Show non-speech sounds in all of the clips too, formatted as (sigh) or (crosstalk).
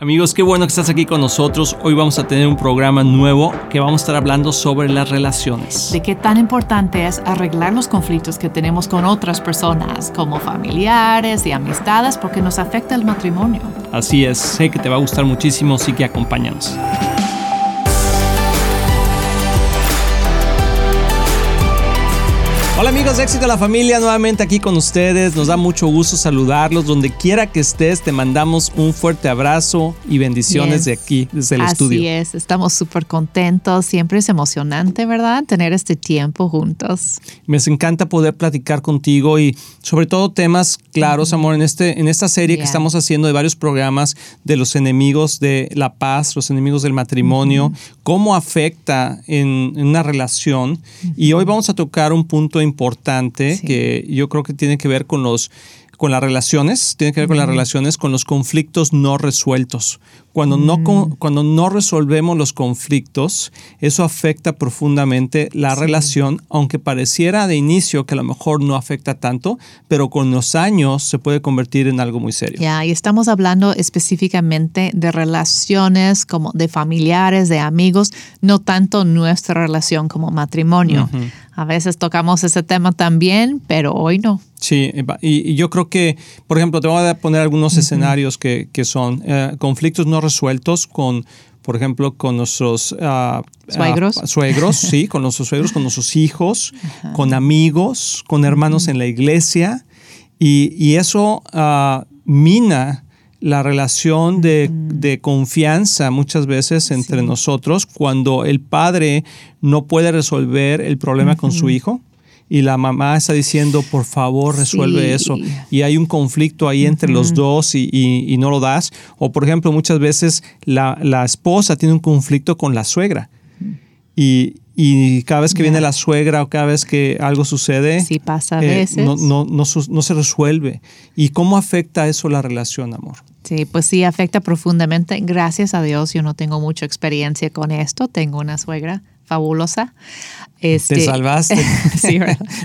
Amigos, qué bueno que estás aquí con nosotros. Hoy vamos a tener un programa nuevo que vamos a estar hablando sobre las relaciones. De qué tan importante es arreglar los conflictos que tenemos con otras personas, como familiares y amistades, porque nos afecta el matrimonio. Así es, sé que te va a gustar muchísimo, así que acompáñanos. Hola amigos de Éxito de la Familia, nuevamente aquí con ustedes. Nos da mucho gusto saludarlos. Donde quiera que estés, te mandamos un fuerte abrazo y bendiciones de aquí, desde el estudio. Así es, estamos súper contentos. Siempre es emocionante, ¿verdad? Tener este tiempo juntos. Me encanta poder platicar contigo y sobre todo temas claros, amor, en, este, en esta serie que estamos haciendo de varios programas de los enemigos de la paz, los enemigos del matrimonio, cómo afecta en, una relación. Y hoy vamos a tocar un punto importante que yo creo que tiene que ver con los con las relaciones, tiene que ver con las relaciones, con los conflictos no resueltos. Cuando, no, mm. cuando no resolvemos los conflictos, eso afecta profundamente la relación, aunque pareciera de inicio que a lo mejor no afecta tanto, pero con los años se puede convertir en algo muy serio. Ya, y estamos hablando específicamente de relaciones como de familiares, de amigos, no tanto nuestra relación como matrimonio. A veces tocamos ese tema también, pero hoy no. Sí, y, yo creo que, por ejemplo, te voy a poner algunos escenarios que, son eh, conflictos no resueltos con, por ejemplo, con nuestros ah, suegros. Ah, suegros, (laughs) sí, con nuestros suegros, con nuestros hijos, con amigos, con hermanos en la iglesia. Y, eso uh, mina la relación de, confianza muchas veces entre nosotros cuando el padre no puede resolver el problema con su hijo y la mamá está diciendo, por favor, resuelve eso. Y hay un conflicto ahí entre los dos y, no lo das. O, por ejemplo, muchas veces la, esposa tiene un conflicto con la suegra. Y, cada vez que viene la suegra o cada vez que algo sucede, pasa eh, no, no, no, se resuelve. ¿Y cómo afecta eso la relación, amor? Sí, pues sí, afecta profundamente. Gracias a Dios, yo no tengo mucha experiencia con esto. Tengo una suegra fabulosa. Este, Te salvaste. (laughs) sí,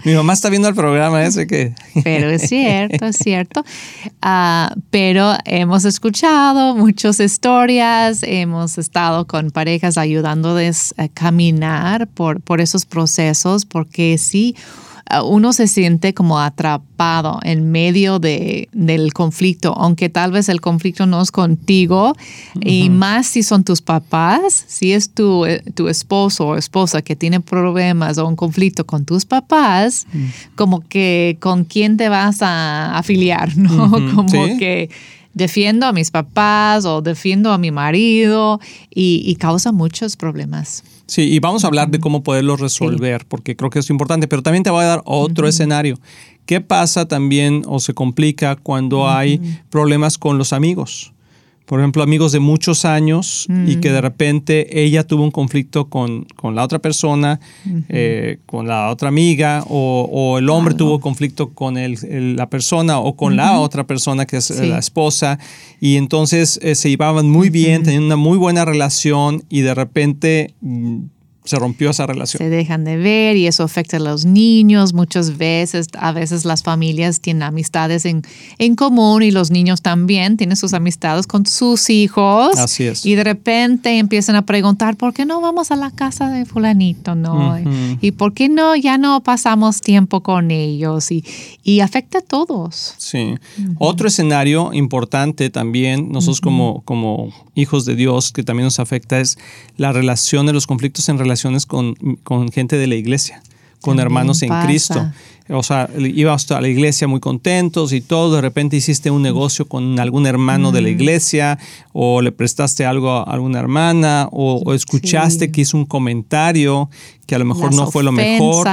Mi mamá está viendo el programa ese que... pero es (laughs) cierto, es cierto. Ah, pero hemos escuchado muchas historias, hemos estado con parejas ayudándoles a caminar por, por esos procesos, porque sí, uno se siente como atrapado en medio de, del conflicto, aunque tal vez el conflicto no es contigo, y más si son tus papás, si es tu, eh, tu esposo o esposa que tiene problemas o un conflicto con tus papás, como que con quién te vas a afiliar, ¿no? (laughs) como que defiendo a mis papás o defiendo a mi marido y, causa muchos problemas. Sí, y vamos a hablar de cómo poderlo resolver, porque creo que es importante, pero también te voy a dar otro escenario. ¿Qué pasa también o se complica cuando hay problemas con los amigos? Por ejemplo, amigos de muchos años y que de mm. repente ella tuvo un conflicto con, la otra persona, eh, con la otra amiga, o, el hombre tuvo conflicto con la persona o con la otra persona que es la esposa, y entonces eh, se llevaban muy bien, tenían una muy buena relación y de repente mm, se rompió esa relación. Se dejan de ver y eso afecta a los niños muchas veces. A veces las familias tienen amistades en, en común y los niños también tienen sus amistades con sus hijos. Así es. Y de repente empiezan a preguntar, ¿por qué no vamos a la casa de fulanito? ¿no? ¿Y por qué no ya no pasamos tiempo con ellos? Y, y afecta a todos. Sí. Otro escenario importante también, nosotros como, como hijos de Dios, que también nos afecta, es la relación de los conflictos en relación relaciones con, gente de la iglesia, con hermanos en Cristo. O sea, ibas a la iglesia muy contentos y todo, de repente hiciste un negocio con algún hermano de la iglesia o le prestaste algo a alguna hermana o, escuchaste que hizo un comentario que a lo mejor no fue lo mejor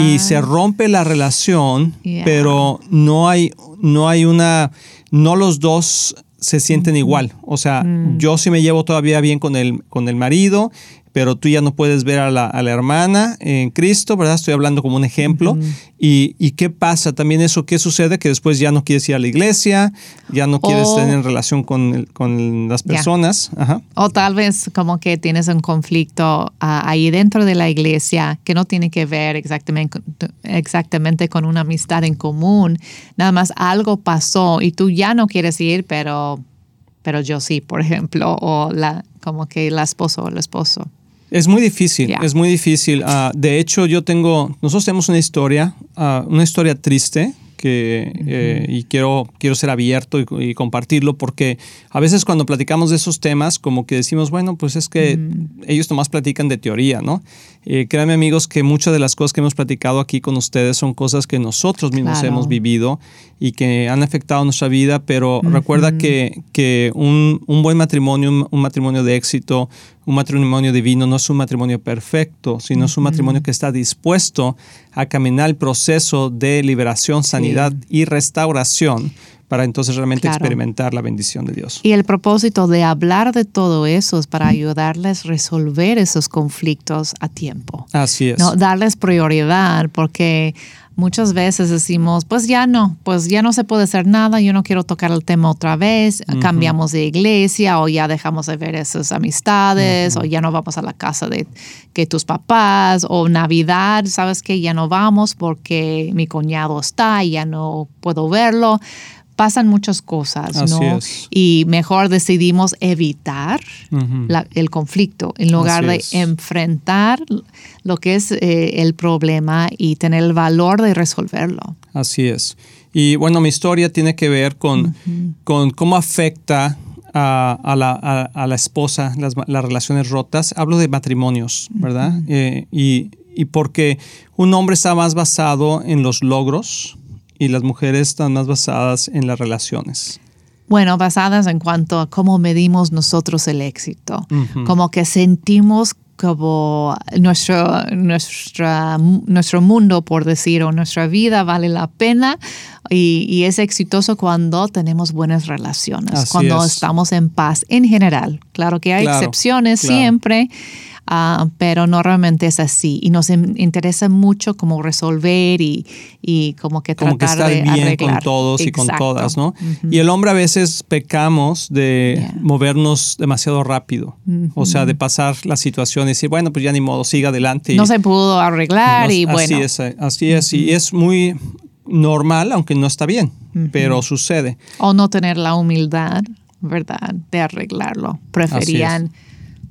y se rompe la relación, pero no hay, no hay una, no los dos se sienten igual. O sea, mm. yo sí me llevo todavía bien con el, con el marido pero tú ya no puedes ver a la, hermana en Cristo, ¿verdad? Estoy hablando como un ejemplo. y, qué pasa también eso? ¿Qué sucede? Que después ya no quieres ir a la iglesia, ya no quieres tener relación con, con las personas. O tal vez como que tienes un conflicto ah, ahí dentro de la iglesia que no tiene que ver exactamente, exactamente con una amistad en común. Nada más algo pasó y tú ya no quieres ir, pero pero yo sí, por ejemplo, o la, como que la esposa o el esposo. Es muy difícil, es muy difícil. Ah, de hecho, yo tengo, nosotros tenemos una historia, ah, una historia triste que, eh, y quiero, quiero ser abierto y, y compartirlo porque a veces cuando platicamos de esos temas como que decimos, bueno, pues es que ellos nomás platican de teoría, ¿no? Eh, créanme amigos que muchas de las cosas que hemos platicado aquí con ustedes son cosas que nosotros mismos Claro. hemos vivido y que han afectado nuestra vida, pero recuerda que, que un, un buen matrimonio, un matrimonio de éxito, un matrimonio divino no es un matrimonio perfecto, sino es un matrimonio que está dispuesto a caminar el proceso de liberación, sanidad y restauración para entonces realmente Claro. experimentar la bendición de Dios. Y el propósito de hablar de todo eso es para ayudarles a resolver esos conflictos a tiempo. Así es. No, darles prioridad, porque muchas veces decimos, pues ya no, pues ya no se puede hacer nada, yo no quiero tocar el tema otra vez, cambiamos de iglesia o ya dejamos de ver esas amistades o ya no vamos a la casa de que tus papás o Navidad, sabes que ya no vamos porque mi cuñado está y ya no puedo verlo. Pasan muchas cosas, Así ¿no? es. Y mejor decidimos evitar la- el conflicto en lugar Así de es. enfrentar lo que es eh, el problema y tener el valor de resolverlo. Así es. Y bueno, mi historia tiene que ver con, con cómo afecta a, a la, a- a la esposa las, las relaciones rotas. Hablo de matrimonios, ¿verdad? Eh, y, y porque un hombre está más basado en los logros y las mujeres están más basadas en las relaciones. Bueno, basadas en cuanto a cómo medimos nosotros el éxito, como que sentimos como nuestro, nuestra, nuestro mundo, por decir, o nuestra vida vale la pena y, y es exitoso cuando tenemos buenas relaciones, Así cuando es. estamos en paz en general. Claro que hay Claro, excepciones claro. siempre, ah, pero normalmente es así y nos in- interesa mucho como resolver y, y como que Como que tratar estar de bien con todos y con todas, ¿no? Y el hombre a veces pecamos de Yeah. movernos demasiado rápido. O sea, de pasar la situación y decir, bueno, pues ya ni modo, siga adelante. y- No se pudo arreglar y así bueno. es, eh, así es. Y es muy normal, aunque no está bien, pero sucede. o no tener la humildad, ¿verdad?, de arreglarlo. Preferían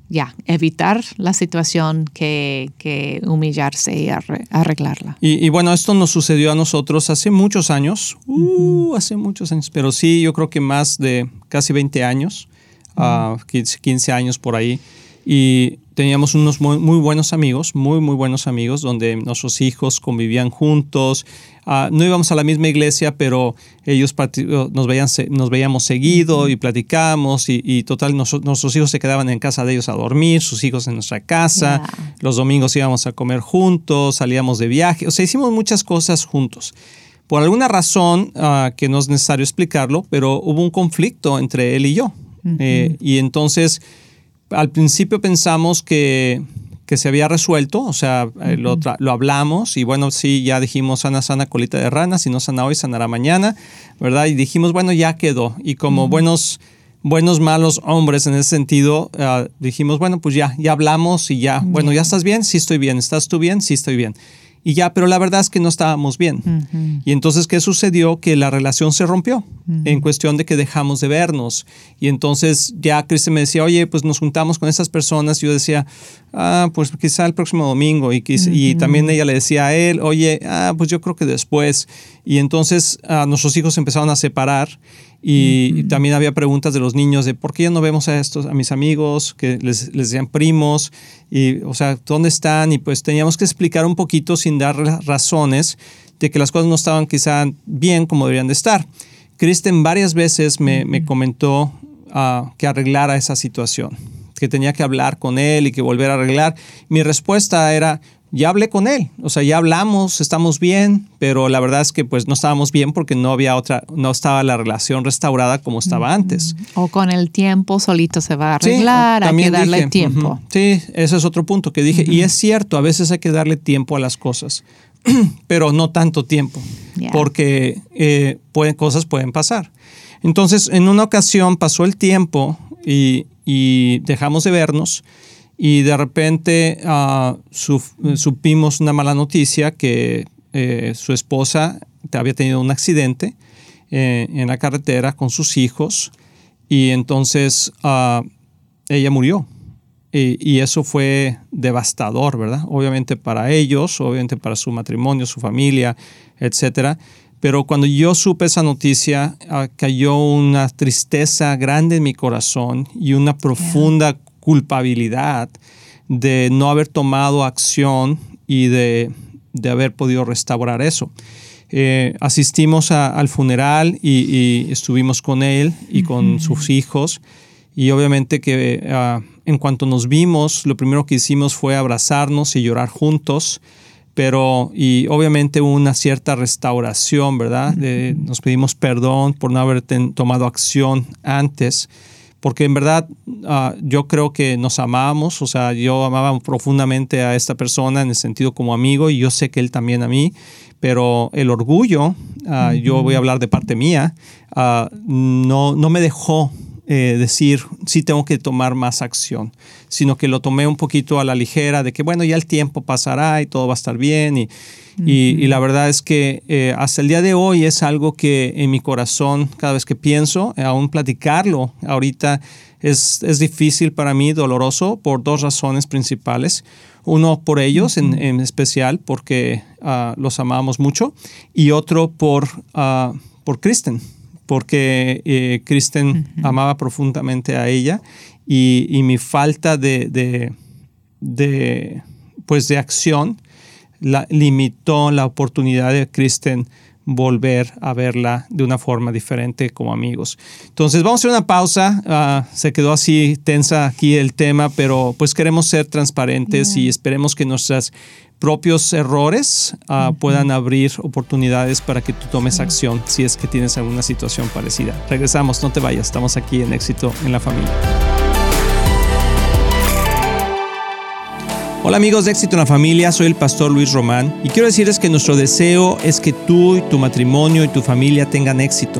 ya evitar la situación que, que humillarse y arre- arreglarla. Y, y bueno, esto nos sucedió a nosotros hace muchos años, uh, hace muchos años, pero sí, yo creo que más de casi 20 años, ah, 15, 15 años por ahí. Y teníamos unos muy, muy buenos amigos, muy, muy buenos amigos, donde nuestros hijos convivían juntos. Ah, no íbamos a la misma iglesia, pero ellos nos, veían, nos veíamos seguido y platicábamos y, y total, nuestros hijos se quedaban en casa de ellos a dormir, sus hijos en nuestra casa. Los domingos íbamos a comer juntos, salíamos de viaje, o sea, hicimos muchas cosas juntos. Por alguna razón ah, que no es necesario explicarlo, pero hubo un conflicto entre él y yo. Eh, y entonces, al principio pensamos que, que se había resuelto, o sea, eh, lo, hablamos y bueno, sí, ya dijimos sana, sana, colita de rana, si no sana hoy, sanará mañana, ¿verdad? Y dijimos, bueno, ya quedó. Y como buenos buenos, malos hombres en ese sentido, ah, dijimos, bueno, pues ya, ya hablamos y ya, bueno, ¿ya estás bien? Sí estoy bien. ¿Estás tú bien? Sí estoy bien. Y ya, pero la verdad es que no estábamos bien. Y entonces, ¿qué sucedió? Que la relación se rompió en cuestión de que dejamos de vernos. Y entonces ya Cristian me decía, oye, pues nos juntamos con esas personas. Y yo decía, ah, pues quizá el próximo domingo. Y, quizá- y también ella le decía a él, oye, ah, pues yo creo que después. Y entonces ah, nuestros hijos empezaron a separar. Y, y también había preguntas de los niños de por qué ya no vemos a estos, a mis amigos, que les, les decían primos, y, o sea, ¿dónde están? Y pues teníamos que explicar un poquito sin dar ra- razones de que las cosas no estaban quizá bien como deberían de estar. Kristen varias veces me, me comentó ah, que arreglara esa situación, que tenía que hablar con él y que volver a arreglar. Mi respuesta era, ya hablé con él, o sea, ya hablamos, estamos bien, pero la verdad es que pues no estábamos bien porque no había otra, no estaba la relación restaurada como estaba antes. O con el tiempo solito se va a Sí, arreglar, hay que darle dije, tiempo. Sí, ese es otro punto que dije. Y es cierto, a veces hay que darle tiempo a las cosas, (clears throat) pero no tanto tiempo, porque eh, pueden, cosas pueden pasar. Entonces, en una ocasión pasó el tiempo y, y dejamos de vernos y de repente ah, supimos una mala noticia que eh, su esposa había tenido un accidente eh, en la carretera con sus hijos y entonces ah, ella murió. Y, eso fue devastador, ¿verdad? Obviamente para ellos, obviamente para su matrimonio, su familia, etc. Pero cuando yo supe esa noticia, ah, cayó una tristeza grande en mi corazón y una profunda culpabilidad de no haber tomado acción y de, haber podido restaurar eso. Eh, asistimos al funeral y, estuvimos con él y con sus hijos y obviamente que ah, en cuanto nos vimos, lo primero que hicimos fue abrazarnos y llorar juntos, pero y obviamente hubo una cierta restauración, ¿verdad? nos pedimos perdón por no haber tomado acción antes, porque en verdad ah, yo creo que nos amábamos, o sea, yo amaba profundamente a esta persona en el sentido como amigo y yo sé que él también a mí, pero el orgullo, ah, yo voy a hablar de parte mía, no, no me dejó eh, decir, sí tengo que tomar más acción, sino que lo tomé un poquito a la ligera de que, bueno, ya el tiempo pasará y todo va a estar bien. Y, y, la verdad es que eh, hasta el día de hoy es algo que en mi corazón, cada vez que pienso, eh, aún platicarlo, ahorita es, es, difícil para mí, doloroso, por dos razones principales. Uno por ellos en, en, especial, porque uh, los amamos mucho, y otro por, uh, por Kristen porque eh, Kristen amaba profundamente a ella y, mi falta de, de, pues de acción la, limitó la oportunidad de Kristen volver a verla de una forma diferente como amigos. Entonces vamos a hacer una pausa. Ah, se quedó así tensa aquí el tema, pero pues queremos ser transparentes y esperemos que nuestras propios errores ah, puedan abrir oportunidades para que tú tomes acción si es que tienes alguna situación parecida. Regresamos, no te vayas, estamos aquí en éxito en la familia. Hola amigos de Éxito en la Familia, soy el pastor Luis Román y quiero decirles que nuestro deseo es que tú y tu matrimonio y tu familia tengan éxito.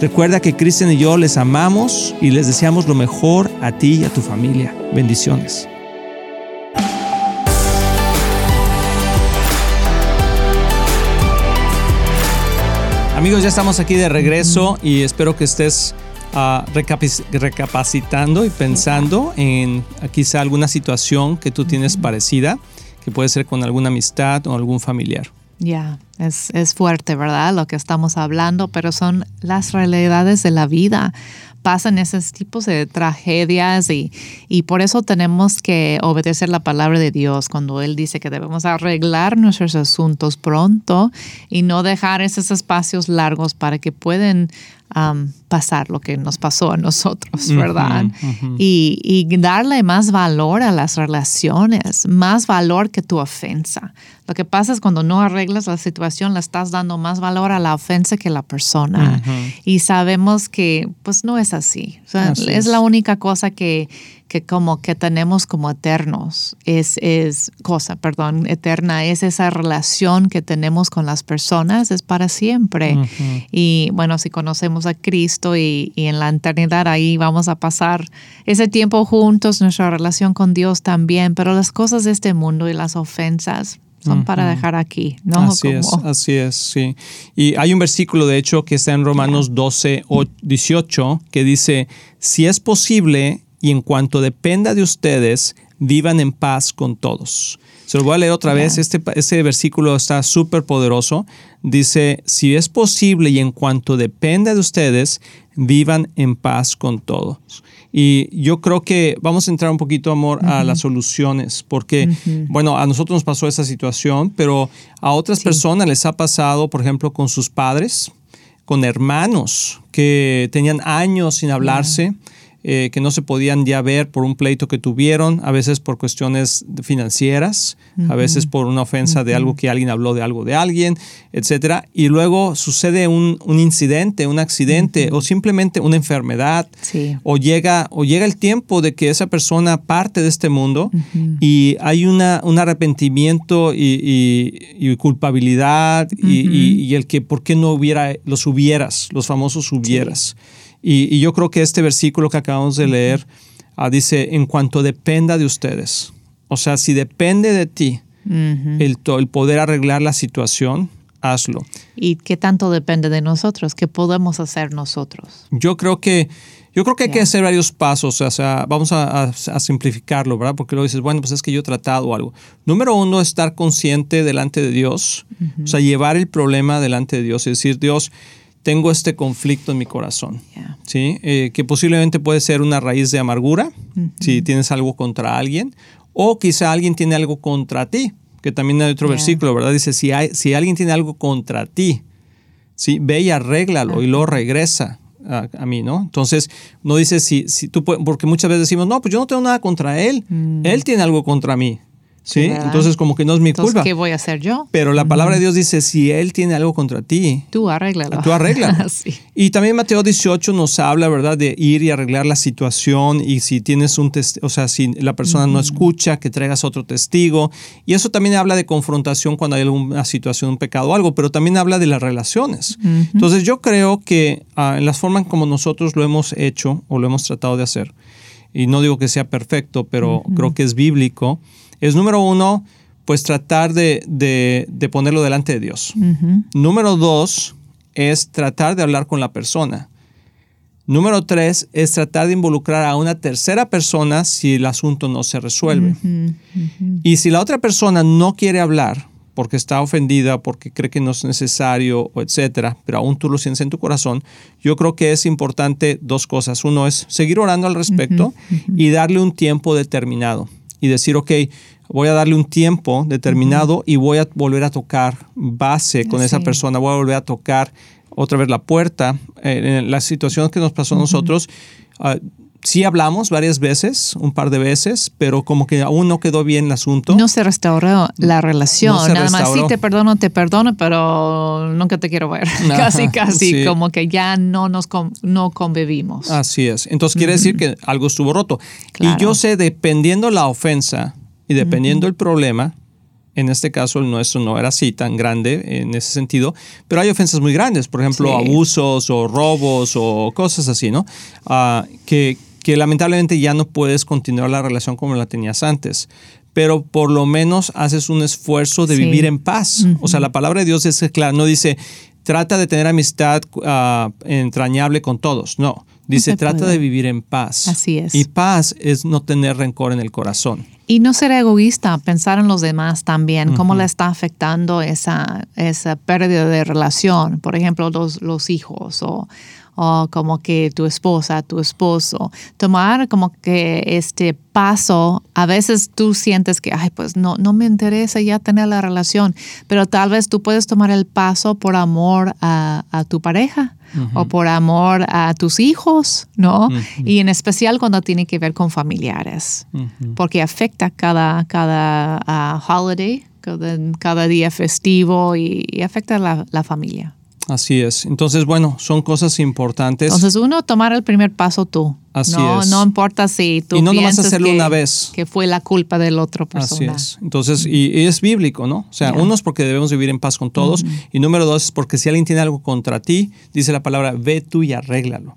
Recuerda que Cristian y yo les amamos y les deseamos lo mejor a ti y a tu familia. Bendiciones. Amigos, ya estamos aquí de regreso y espero que estés recapacitando y pensando en quizá alguna situación que tú tienes parecida, que puede ser con alguna amistad o algún familiar. Ya, es, es fuerte, ¿verdad? Lo que estamos hablando, pero son las realidades de la vida pasan esos tipos de tragedias y, y, por eso tenemos que obedecer la palabra de Dios cuando Él dice que debemos arreglar nuestros asuntos pronto y no dejar esos espacios largos para que puedan pasar lo que nos pasó a nosotros, ¿verdad? Y, y, darle más valor a las relaciones, más valor que tu ofensa. Lo que pasa es cuando no arreglas la situación, le estás dando más valor a la ofensa que a la persona. Y sabemos que pues no es así. es, la única cosa que, que como que tenemos como eternos, es, es cosa, perdón, eterna, es esa relación que tenemos con las personas, es para siempre. Y bueno, si conocemos a Cristo y, y en la eternidad ahí vamos a pasar ese tiempo juntos, nuestra relación con Dios también, pero las cosas de este mundo y las ofensas, son para dejar aquí, ¿no? Así es, así es, sí. Y hay un versículo, de hecho, que está en Romanos 12, 18, que dice, si es posible y en cuanto dependa de ustedes, vivan en paz con todos. Se lo voy a leer otra vez. Este, este versículo está súper poderoso. Dice, si es posible y en cuanto dependa de ustedes, vivan en paz con todos. Y yo creo que vamos a entrar un poquito, amor, a las soluciones, porque, bueno, a nosotros nos pasó esa situación, pero a otras personas les ha pasado, por ejemplo, con sus padres, con hermanos que tenían años sin hablarse. Eh, que no se podían ya ver por un pleito que tuvieron, a veces por cuestiones financieras, a veces por una ofensa de algo que alguien habló de algo de alguien, etcétera. Y luego sucede un, incidente, un accidente o simplemente una enfermedad. O, llega, o llega el tiempo de que esa persona parte de este mundo y hay una, un arrepentimiento y, culpabilidad y, el que por qué no hubiera los hubieras, los famosos hubieras. Y, yo creo que este versículo que acabamos de leer ah, dice, en cuanto dependa de ustedes, o sea, si depende de ti el, el poder arreglar la situación, hazlo. ¿Y qué tanto depende de nosotros? ¿Qué podemos hacer nosotros? Yo creo que yo creo que hay que hacer varios pasos, o sea, vamos a, simplificarlo, ¿verdad? Porque luego dices, bueno, pues es que yo he tratado algo. Número uno, estar consciente delante de Dios, o sea, llevar el problema delante de Dios y decir, Dios, tengo este conflicto en mi corazón, ¿sí? Eh, que posiblemente puede ser una raíz de amargura, si tienes algo contra alguien, o quizá alguien tiene algo contra ti, que también hay otro versículo, ¿verdad? Dice, si, hay, si alguien tiene algo contra ti, ¿sí? ve y arréglalo y lo regresa. A, mí, ¿no? Entonces, no dice si, si tú, porque muchas veces decimos, no, pues yo no tengo nada contra él, mm. él tiene algo contra mí. ¿Sí? Entonces como que no es mi Entonces, culpa. ¿Qué voy a hacer yo? Pero la palabra de Dios dice, si Él tiene algo contra ti, tú arréglalo. Tú arréglalo. (laughs) Y también Mateo 18 nos habla, ¿verdad?, de ir y arreglar la situación y si tienes un o sea, si la persona no escucha, que traigas otro testigo. Y eso también habla de confrontación cuando hay alguna situación, un pecado o algo, pero también habla de las relaciones. Entonces yo creo que ah, en las formas como nosotros lo hemos hecho o lo hemos tratado de hacer, y no digo que sea perfecto, pero creo que es bíblico, es número uno, pues tratar de, ponerlo delante de Dios. Número dos es tratar de hablar con la persona. Número tres es tratar de involucrar a una tercera persona si el asunto no se resuelve. Y si la otra persona no quiere hablar porque está ofendida, porque cree que no es necesario, o etcétera, pero aún tú lo sientes en tu corazón, yo creo que es importante dos cosas. Uno es seguir orando al respecto y darle un tiempo determinado y decir, ok, voy a darle un tiempo determinado y voy a volver a tocar base con esa persona, voy a volver a tocar otra vez la puerta. Eh, en la situación que nos pasó a nosotros, uh, sí hablamos varias veces, un par de veces, pero como que aún no quedó bien el asunto. No se restauró la relación. Nada más, sí, te perdono, te perdono, pero nunca te quiero ver. (laughs) casi, casi, como que ya no nos no convivimos. Así es. Entonces quiere decir que algo estuvo roto. Y yo sé, dependiendo la ofensa y dependiendo el problema, en este caso el nuestro no era así tan grande en ese sentido, pero hay ofensas muy grandes, por ejemplo, abusos o robos o cosas así, ¿no? Ah, que, que lamentablemente ya no puedes continuar la relación como la tenías antes pero por lo menos haces un esfuerzo de vivir en paz. O sea, la palabra de Dios es clara, no dice, trata de tener amistad ah, entrañable con todos, no, dice, trata de vivir en paz. Así es. Y paz es no tener rencor en el corazón. Y no ser egoísta, pensar en los demás también, cómo le está afectando esa, esa pérdida de relación, por ejemplo, los, los hijos o o como que tu esposa, tu esposo, tomar como que este paso, a veces tú sientes que, ay, pues no, no me interesa ya tener la relación, pero tal vez tú puedes tomar el paso por amor a, tu pareja o por amor a tus hijos, ¿no? Y en especial cuando tiene que ver con familiares, porque afecta cada, cada ah, holiday, cada, día festivo y, afecta a la familia. Así es. Entonces, bueno, son cosas importantes. Entonces, uno, tomar el primer paso tú. Así no, es. no importa si tú Y no nomás piensas hacerlo que, una vez. que fue la culpa de la otra persona. Así es. Entonces, y, y es bíblico, ¿no? O sea, uno es porque debemos vivir en paz con todos. Y número dos es porque si alguien tiene algo contra ti, dice la palabra, ve tú y arréglalo.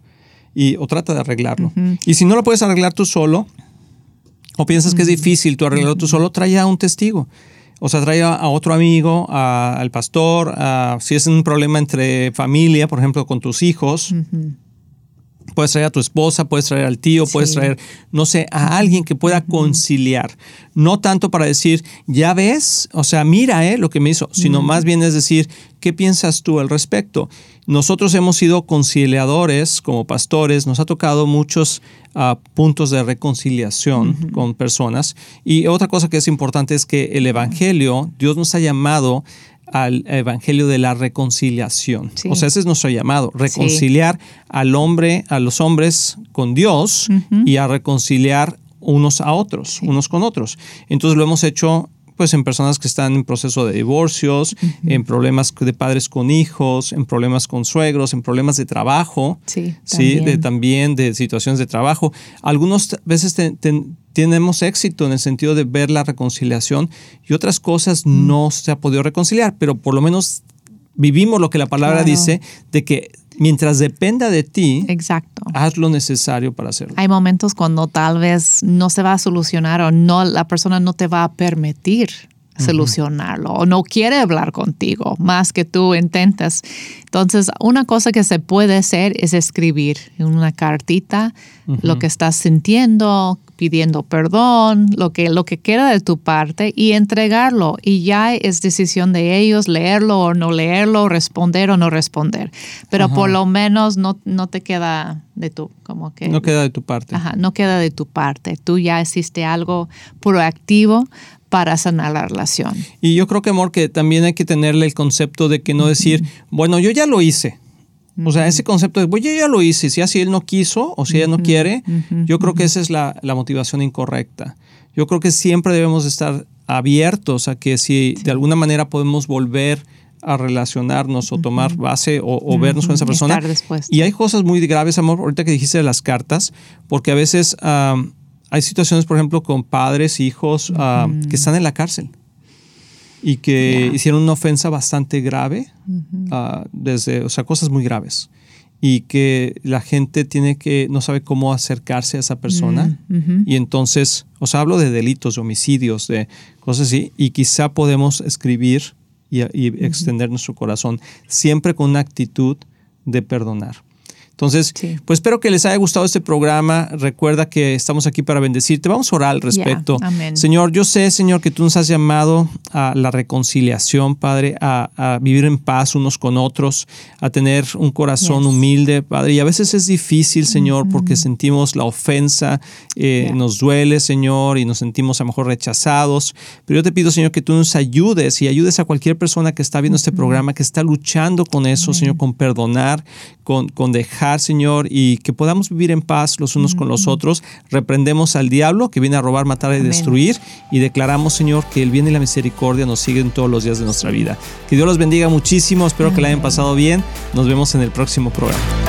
Y, o trata de arreglarlo. Y si no lo puedes arreglar tú solo, o piensas que es difícil tú arreglarlo tú solo, trae a un testigo. O sea, trae a, otro amigo, a- al pastor, si es un problema entre familia, por ejemplo, con tus hijos, Puedes traer a tu esposa, puedes traer al tío, puedes Sí. traer, no sé, a alguien que pueda conciliar. No tanto para decir, ya ves, o sea, mira eh, lo que me hizo, sino más bien es decir, ¿qué piensas tú al respecto? Nosotros hemos sido conciliadores como pastores, nos ha tocado muchos ah, puntos de reconciliación con personas. Y otra cosa que es importante es que el Evangelio, Dios nos ha llamado al Evangelio de la reconciliación. Sí. O sea, ese es nuestro llamado, reconciliar al hombre, a los hombres con Dios y a reconciliar unos a otros, unos con otros. Entonces lo hemos hecho pues en personas que están en proceso de divorcios, en problemas de padres con hijos, en problemas con suegros, en problemas de trabajo, Sí, sí, de, también. también de situaciones de trabajo. Algunas veces te- te- tenemos éxito en el sentido de ver la reconciliación y otras cosas no se ha podido reconciliar, pero por lo menos vivimos lo que la palabra Claro. dice de que mientras dependa de ti, Exacto. haz lo necesario para hacerlo. Hay momentos cuando tal vez no se va a solucionar o no la persona no te va a permitir solucionarlo o no quiere hablar contigo más que tú intentes. Entonces, una cosa que se puede hacer es escribir en una cartita lo que estás sintiendo, pidiendo perdón, lo que, lo que queda de tu parte y entregarlo. Y ya es decisión de ellos leerlo o no leerlo, responder o no responder. Pero por lo menos no, no te queda de tu, como que... No queda de tu parte. Ajá, no queda de tu parte. Tú ya hiciste algo proactivo para sanar la relación. Y yo creo que, amor, que también hay que tenerle el concepto de que no decir, bueno, yo ya lo hice. O sea, ese concepto de, bueno, yo ya lo hice, si así él no quiso o si ella no quiere, yo creo que esa es la, la motivación incorrecta. Yo creo que siempre debemos estar abiertos a que si de alguna manera podemos volver a relacionarnos o tomar base o, o vernos con esa persona. Y hay cosas muy graves, amor, ahorita que dijiste de las cartas, porque a veces hay situaciones, por ejemplo, con padres, hijos am, que están en la cárcel y que Ya. hicieron una ofensa bastante grave, ah, desde, o sea, cosas muy graves. Y que la gente tiene que, no sabe cómo acercarse a esa persona. Y entonces, o sea, hablo de delitos, de homicidios, de cosas así. Y quizá podemos escribir y, y extender nuestro corazón, siempre con una actitud de perdonar. Entonces, Sí. pues espero que les haya gustado este programa. Recuerda que estamos aquí para bendecirte. Vamos a orar al respecto. amén. Señor, yo sé, Señor, que tú nos has llamado a la reconciliación, Padre, a, a vivir en paz unos con otros, a tener un corazón Yes. humilde, Padre. Y a veces es difícil, Señor, porque sentimos la ofensa, eh, Yeah. nos duele, Señor, y nos sentimos a lo mejor rechazados. Pero yo te pido, Señor, que tú nos ayudes y ayudes a cualquier persona que está viendo este programa, que está luchando con eso, Señor, con perdonar, con, con dejar, Señor, y que podamos vivir en paz los unos con los otros. Reprendemos al diablo que viene a robar, matar y Amén. destruir y declaramos, Señor, que el bien y la misericordia nos siguen todos los días de nuestra vida. Que Dios los bendiga muchísimo. Espero que la hayan pasado bien. Nos vemos en el próximo programa.